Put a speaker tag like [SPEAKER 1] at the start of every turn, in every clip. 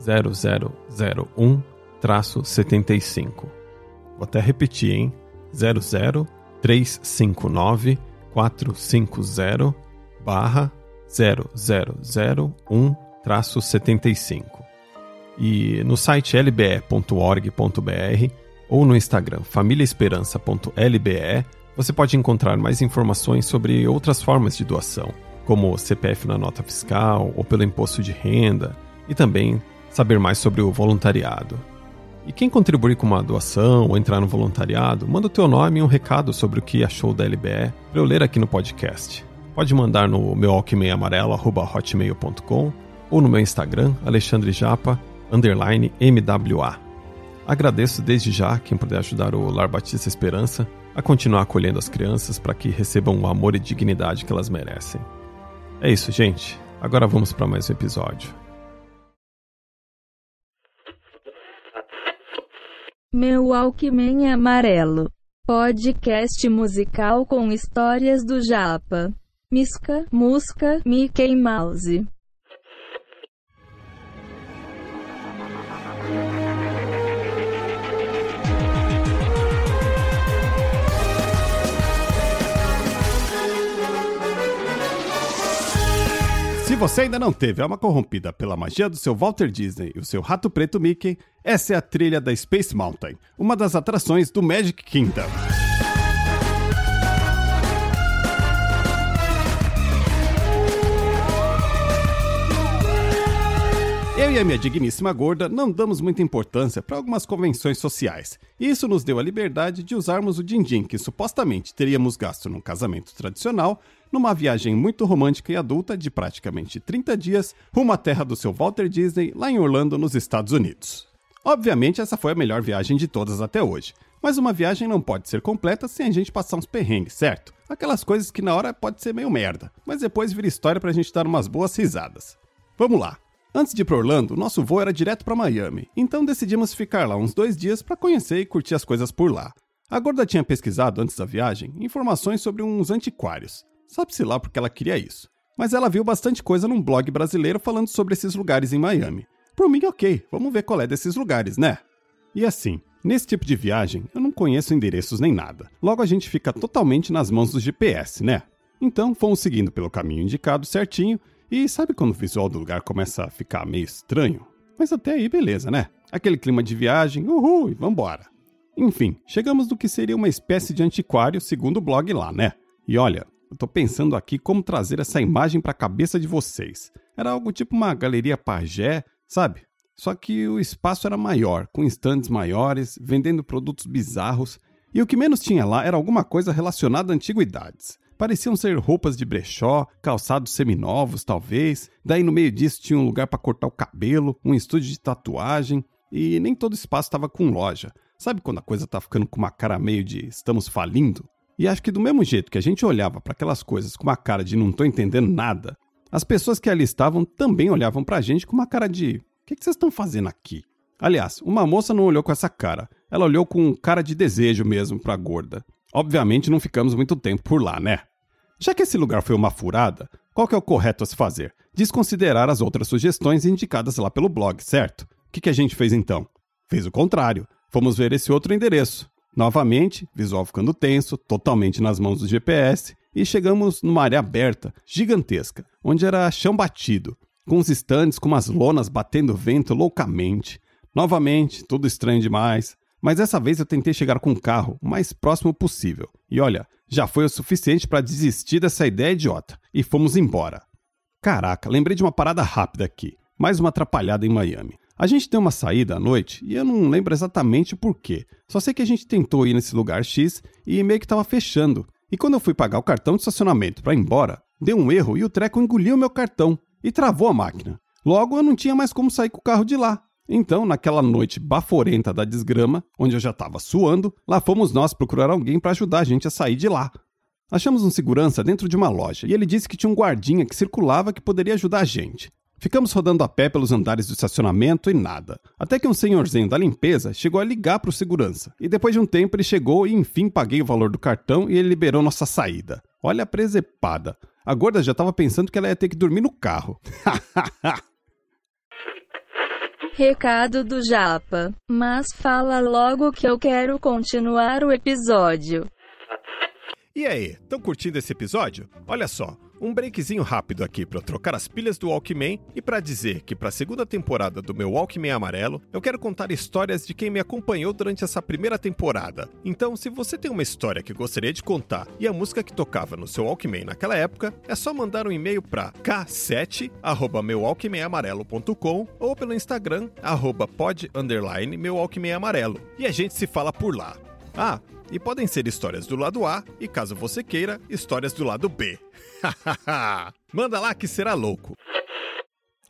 [SPEAKER 1] 0001-75. Vou até repetir, hein? 00359 450 barra 0001-75. E no site lbe.org.br ou no Instagram famíliaesperança.lbe você pode encontrar mais informações sobre outras formas de doação, como CPF na nota fiscal ou pelo imposto de renda, e também saber mais sobre o voluntariado. E quem contribuir com uma doação ou entrar no voluntariado, manda o teu nome e um recado sobre o que achou da LBE para eu ler aqui no podcast. Pode mandar no meu alquimeiamarelo.hotmail.com ou no meu Instagram, Alexandre Japa, underline MWA. Agradeço desde já quem puder ajudar o Lar Batista Esperança a continuar acolhendo as crianças para que recebam o amor e dignidade que elas merecem. É isso, gente. Agora vamos para mais um episódio.
[SPEAKER 2] Meu Alckmin Amarelo. Podcast musical com histórias do Japa. Misca, Musca, Mickey Mouse.
[SPEAKER 1] Se você ainda não teve alma corrompida pela magia do seu Walter Disney e o seu rato preto Mickey, essa é a trilha da Space Mountain, uma das atrações do Magic Kingdom. Eu e a minha digníssima gorda não damos muita importância para algumas convenções sociais. E isso nos deu a liberdade de usarmos o din-din que supostamente teríamos gasto num casamento tradicional numa viagem muito romântica e adulta de praticamente 30 dias rumo à terra do seu Walter Disney, lá em Orlando, nos Estados Unidos. Obviamente, essa foi a melhor viagem de todas até hoje. Mas uma viagem não pode ser completa sem a gente passar uns perrengues, certo? Aquelas coisas que na hora pode ser meio merda, mas depois vira história pra gente dar umas boas risadas. Vamos lá! Antes de ir para Orlando, nosso voo era direto para Miami, então decidimos ficar lá uns dois dias para conhecer e curtir as coisas por lá. A gorda tinha pesquisado antes da viagem informações sobre uns antiquários. Sabe-se lá porque ela queria isso. Mas ela viu bastante coisa num blog brasileiro falando sobre esses lugares em Miami. Por mim, ok, vamos ver qual é desses lugares, né? E assim, nesse tipo de viagem, eu não conheço endereços nem nada. Logo a gente fica totalmente nas mãos do GPS, né? Então fomos seguindo pelo caminho indicado certinho, e sabe quando o visual do lugar começa a ficar meio estranho? Mas até aí, beleza, né? Aquele clima de viagem, uhul, e vambora. Enfim, chegamos do que seria uma espécie de antiquário, segundo o blog lá, né? E olha, eu tô pensando aqui como trazer essa imagem para a cabeça de vocês. Era algo tipo uma galeria pajé, sabe? Só que o espaço era maior, com estandes maiores, vendendo produtos bizarros, e o que menos tinha lá era alguma coisa relacionada a antiguidades. Pareciam ser roupas de brechó, calçados seminovos, talvez. Daí no meio disso tinha um lugar para cortar o cabelo, um estúdio de tatuagem, e nem todo espaço estava com loja. Sabe quando a coisa tá ficando com uma cara meio de estamos falindo? E acho que do mesmo jeito que a gente olhava para aquelas coisas com uma cara de não tô entendendo nada, as pessoas que ali estavam também olhavam pra gente com uma cara de: o que, que vocês estão fazendo aqui? Aliás, uma moça não olhou com essa cara, ela olhou com cara de desejo mesmo pra gorda. Obviamente não ficamos muito tempo por lá, né? Já que esse lugar foi uma furada, qual que é o correto a se fazer? Desconsiderar as outras sugestões indicadas lá pelo blog, certo? O que, que a gente fez então? Fez o contrário. Fomos ver esse outro endereço. Novamente, visual ficando tenso, totalmente nas mãos do GPS, e chegamos numa área aberta, gigantesca, onde era chão batido, com os estandes com umas lonas batendo vento loucamente. Novamente, tudo estranho demais. Mas dessa vez eu tentei chegar com o carro o mais próximo possível. E olha, já foi o suficiente para desistir dessa ideia idiota. E fomos embora. Caraca, lembrei de uma parada rápida aqui. Mais uma atrapalhada em Miami. A gente tem uma saída à noite e eu não lembro exatamente o porquê. Só sei que a gente tentou ir nesse lugar X e meio que estava fechando. E quando eu fui pagar o cartão de estacionamento para ir embora, deu um erro e o treco engoliu meu cartão e travou a máquina. Logo eu não tinha mais como sair com o carro de lá. Então, naquela noite baforenta da desgrama, onde eu já estava suando, lá fomos nós procurar alguém para ajudar a gente a sair de lá. Achamos um segurança dentro de uma loja e ele disse que tinha um guardinha que circulava que poderia ajudar a gente. Ficamos rodando a pé pelos andares do estacionamento e nada. Até que um senhorzinho da limpeza chegou a ligar para o segurança. E depois de um tempo ele chegou e enfim paguei o valor do cartão e ele liberou nossa saída. Olha a presepada. A gorda já estava pensando que ela ia ter que dormir no carro.
[SPEAKER 2] Recado do Japa. Mas fala logo que eu quero continuar o episódio.
[SPEAKER 1] E aí, estão curtindo esse episódio? Olha só, um breakzinho rápido aqui para trocar as pilhas do Walkman e para dizer que para a segunda temporada do meu Walkman amarelo, eu quero contar histórias de quem me acompanhou durante essa primeira temporada. Então, se você tem uma história que gostaria de contar e a música que tocava no seu Walkman naquela época, é só mandar um e-mail para k7@meuwalkmanamarelo.com ou pelo Instagram @pod meu Walkman amarelo. E a gente se fala por lá. Ah, e podem ser histórias do lado A e, caso você queira, histórias do lado B. Manda lá que será louco.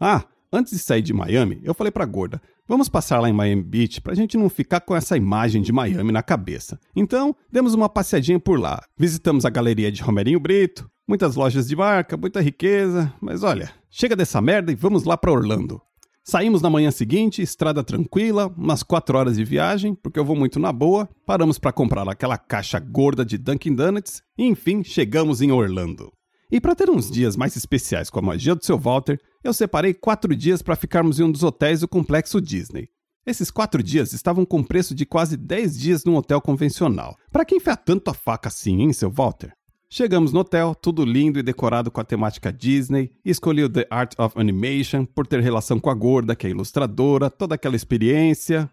[SPEAKER 1] Ah, antes de sair de Miami, eu falei pra gorda: vamos passar lá em Miami Beach pra gente não ficar com essa imagem de Miami na cabeça. Então, demos uma passeadinha por lá. Visitamos a galeria de Romerinho Brito, muitas lojas de marca, muita riqueza, mas olha, chega dessa merda e vamos lá pra Orlando. Saímos na manhã seguinte, estrada tranquila, umas 4 horas de viagem, porque eu vou muito na boa. Paramos para comprar aquela caixa gorda de Dunkin' Donuts e enfim chegamos em Orlando. E para ter uns dias mais especiais com a magia do seu Walter, eu separei quatro dias para ficarmos em um dos hotéis do complexo Disney. Esses quatro dias estavam com preço de quase 10 dias num hotel convencional. Para quem fez tanto a faca assim, hein, seu Walter? Chegamos no hotel, tudo lindo e decorado com a temática Disney. Escolhi o The Art of Animation por ter relação com a gorda, que é ilustradora, toda aquela experiência.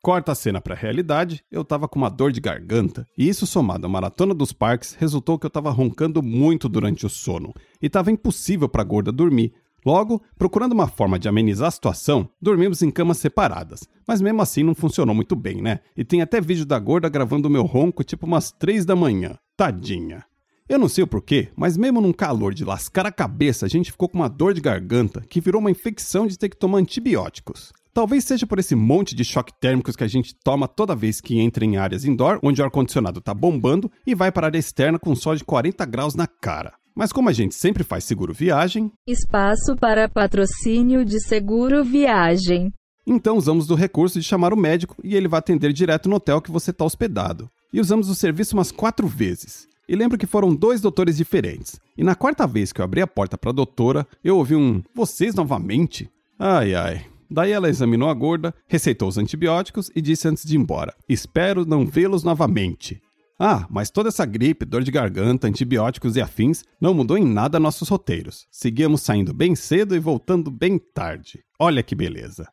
[SPEAKER 1] Corta a cena para a realidade, eu tava com uma dor de garganta, e isso somado à maratona dos parques resultou que eu tava roncando muito durante o sono, e tava impossível para a gorda dormir. Logo, procurando uma forma de amenizar a situação, dormimos em camas separadas, mas mesmo assim não funcionou muito bem, né? E tem até vídeo da gorda gravando o meu ronco tipo umas 3 da manhã. Tadinha. Eu não sei o porquê, mas mesmo num calor de lascar a cabeça, a gente ficou com uma dor de garganta que virou uma infecção de ter que tomar antibióticos. Talvez seja por esse monte de choque térmicos que a gente toma toda vez que entra em áreas indoor, onde o ar-condicionado tá bombando, e vai para a área externa com sol de 40 graus na cara. Mas como a gente sempre faz seguro viagem.
[SPEAKER 2] Espaço para patrocínio de seguro viagem.
[SPEAKER 1] Então usamos do recurso de chamar o médico e ele vai atender direto no hotel que você está hospedado. E usamos o serviço umas quatro vezes. E lembro que foram dois doutores diferentes. E na quarta vez que eu abri a porta para a doutora, eu ouvi um: Vocês novamente? Ai ai, Daí ela examinou a gorda, receitou os antibióticos e disse antes de ir embora: Espero não vê-los novamente. Ah, mas toda essa gripe, dor de garganta, antibióticos e afins não mudou em nada nossos roteiros. Seguíamos saindo bem cedo e voltando bem tarde. Olha que beleza.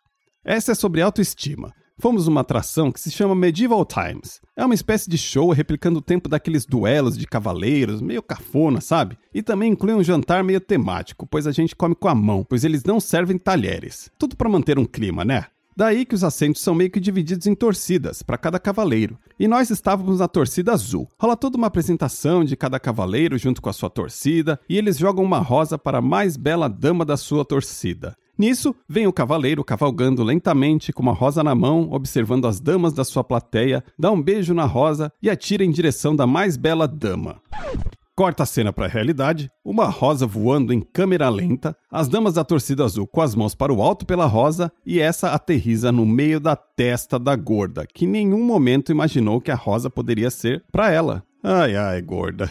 [SPEAKER 1] Essa é sobre autoestima fomos uma atração que se chama Medieval Times. É uma espécie de show replicando o tempo daqueles duelos de cavaleiros, meio cafona, sabe? E também inclui um jantar meio temático, pois a gente come com a mão, pois eles não servem talheres. Tudo para manter um clima, né? Daí que os assentos são meio que divididos em torcidas, para cada cavaleiro. E nós estávamos na torcida azul. Rola toda uma apresentação de cada cavaleiro junto com a sua torcida, e eles jogam uma rosa para a mais bela dama da sua torcida. Nisso, vem o cavaleiro cavalgando lentamente com uma rosa na mão, observando as damas da sua plateia, dá um beijo na rosa e atira em direção da mais bela dama. Corta a cena para a realidade, uma rosa voando em câmera lenta, as damas da torcida azul com as mãos para o alto pela rosa e essa aterriza no meio da testa da gorda, que em nenhum momento imaginou que a rosa poderia ser para ela. Ai ai, gorda.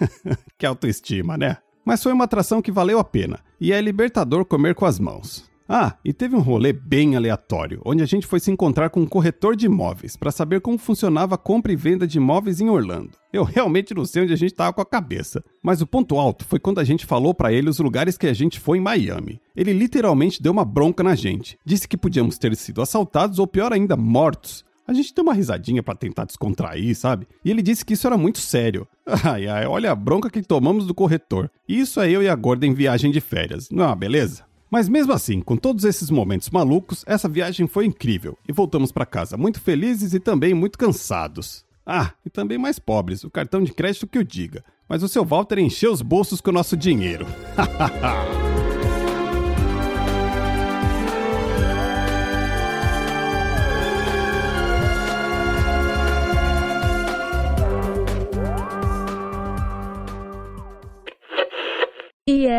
[SPEAKER 1] que autoestima, né? Mas foi uma atração que valeu a pena, e é libertador comer com as mãos. Ah, e teve um rolê bem aleatório, onde a gente foi se encontrar com um corretor de imóveis para saber como funcionava a compra e venda de imóveis em Orlando. Eu realmente não sei onde a gente estava com a cabeça, mas o ponto alto foi quando a gente falou para ele os lugares que a gente foi em Miami. Ele literalmente deu uma bronca na gente. Disse que podíamos ter sido assaltados ou pior ainda, mortos A gente deu uma risadinha para tentar descontrair, sabe? E ele disse que isso era muito sério. Ai, ai, olha a bronca que tomamos do corretor. Isso é eu e a gorda em viagem de férias, não é uma beleza? Mas mesmo assim, com todos esses momentos malucos, essa viagem foi incrível e voltamos para casa muito felizes e também muito cansados. Ah, e também mais pobres, o cartão de crédito que o diga. Mas o seu Walter encheu os bolsos com o nosso dinheiro.
[SPEAKER 2] e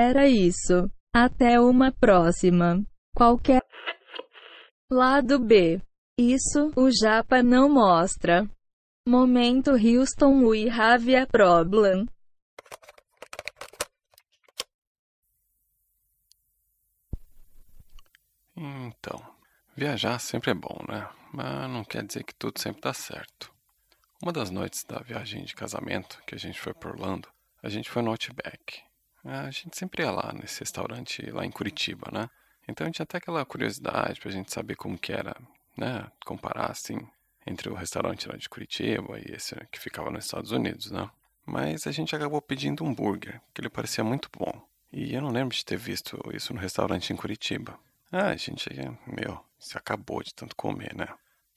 [SPEAKER 2] era isso. Até uma próxima. Qualquer lado B. Isso o Japa não mostra. Momento Houston we have a problem.
[SPEAKER 3] Então, viajar sempre é bom, né? Mas não quer dizer que tudo sempre dá certo. Uma das noites da viagem de casamento que a gente foi por Orlando, a gente foi no Outback. A gente sempre ia lá nesse restaurante lá em Curitiba, né? Então a gente tinha até aquela curiosidade pra gente saber como que era, né? Comparar assim entre o restaurante lá de Curitiba e esse que ficava nos Estados Unidos, né? Mas a gente acabou pedindo um hambúrguer, que ele parecia muito bom. E eu não lembro de ter visto isso no restaurante em Curitiba. Ah, a gente, meu, se acabou de tanto comer, né?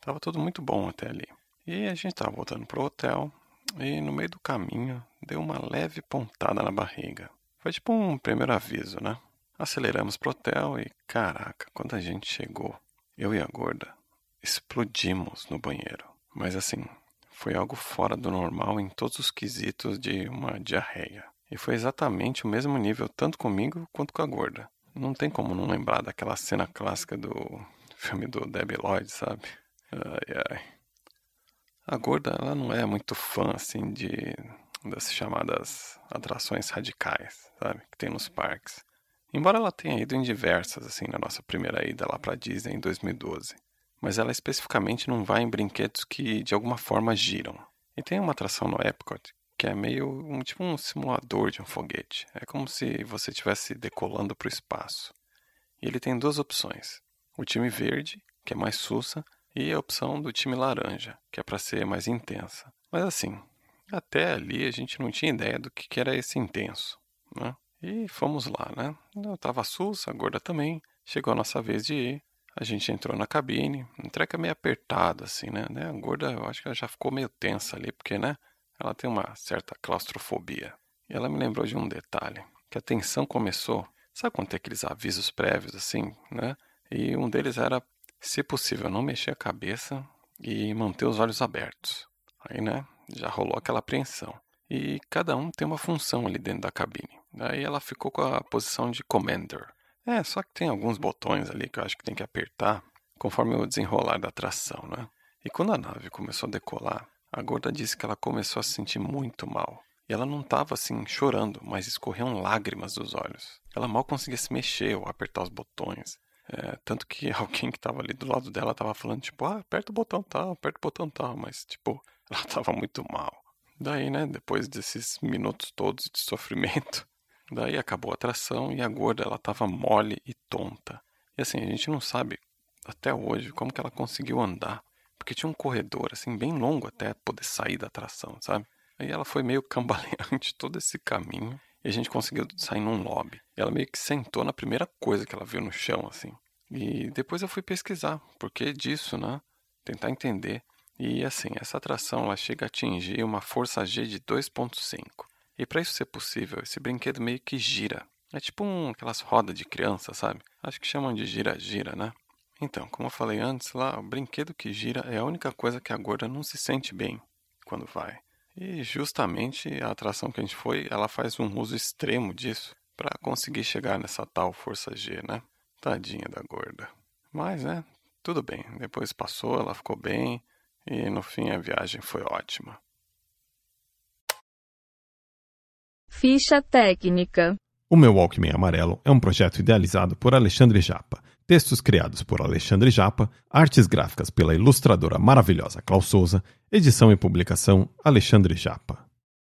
[SPEAKER 3] Tava tudo muito bom até ali. E a gente tava voltando pro hotel e no meio do caminho deu uma leve pontada na barriga. Foi tipo um primeiro aviso, né? Aceleramos pro hotel e, caraca, quando a gente chegou, eu e a gorda explodimos no banheiro. Mas assim, foi algo fora do normal em todos os quesitos de uma diarreia. E foi exatamente o mesmo nível tanto comigo quanto com a gorda. Não tem como não lembrar daquela cena clássica do filme do Debbie Lloyd, sabe? Ai, ai. A gorda, ela não é muito fã, assim, de das chamadas atrações radicais, sabe? Que tem nos parques. Embora ela tenha ido em diversas, assim, na nossa primeira ida lá pra Disney em 2012 mas ela especificamente não vai em brinquedos que de alguma forma giram. E tem uma atração no Epcot que é meio um tipo um simulador de um foguete. É como se você estivesse decolando para o espaço. E ele tem duas opções: o time verde, que é mais sussa, e a opção do time laranja, que é para ser mais intensa. Mas assim, até ali a gente não tinha ideia do que era esse intenso, né? E fomos lá, né? Eu tava a gorda também. Chegou a nossa vez de ir. A gente entrou na cabine, um treca meio apertado, assim, né? A gorda, eu acho que ela já ficou meio tensa ali, porque, né? Ela tem uma certa claustrofobia. E ela me lembrou de um detalhe, que a tensão começou, sabe quando tem aqueles avisos prévios, assim, né? E um deles era, se possível, não mexer a cabeça e manter os olhos abertos. Aí, né? Já rolou aquela apreensão. E cada um tem uma função ali dentro da cabine. Aí ela ficou com a posição de commander. É, só que tem alguns botões ali que eu acho que tem que apertar conforme o desenrolar da atração, né? E quando a nave começou a decolar, a gorda disse que ela começou a se sentir muito mal. E ela não estava assim chorando, mas escorriam lágrimas dos olhos. Ela mal conseguia se mexer ou apertar os botões. É, tanto que alguém que estava ali do lado dela estava falando, tipo, ah, aperta o botão tal, aperta o botão tal, mas, tipo, ela estava muito mal. Daí, né, depois desses minutos todos de sofrimento, Daí acabou a atração e a gorda ela tava mole e tonta. E assim, a gente não sabe até hoje como que ela conseguiu andar, porque tinha um corredor assim bem longo até poder sair da atração, sabe? Aí ela foi meio cambaleante todo esse caminho e a gente conseguiu sair num lobby. E ela meio que sentou na primeira coisa que ela viu no chão assim. E depois eu fui pesquisar por que disso, né? Tentar entender. E assim, essa atração ela chega a atingir uma força G de 2.5. E para isso ser possível, esse brinquedo meio que gira. É tipo um, aquelas rodas de criança, sabe? Acho que chamam de gira-gira, né? Então, como eu falei antes, lá o brinquedo que gira é a única coisa que a gorda não se sente bem quando vai. E justamente a atração que a gente foi, ela faz um uso extremo disso para conseguir chegar nessa tal força G, né? Tadinha da gorda. Mas, né, tudo bem. Depois passou, ela ficou bem e no fim a viagem foi ótima.
[SPEAKER 2] Ficha técnica.
[SPEAKER 1] O meu Walkman Amarelo é um projeto idealizado por Alexandre Japa, textos criados por Alexandre Japa, artes gráficas pela ilustradora maravilhosa Klaus Souza, edição e publicação Alexandre Japa.